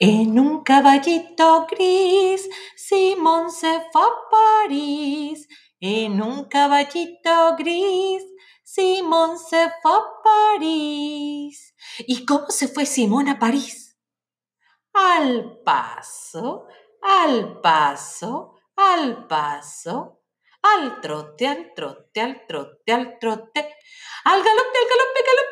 En un caballito gris, Simón se fue a París. En un caballito gris, Simón se fue a París. ¿Y cómo se fue Simón a París? Al paso, al paso, al paso, al trote, al trote, al trote, al trote, al galope, al galope, galope, galope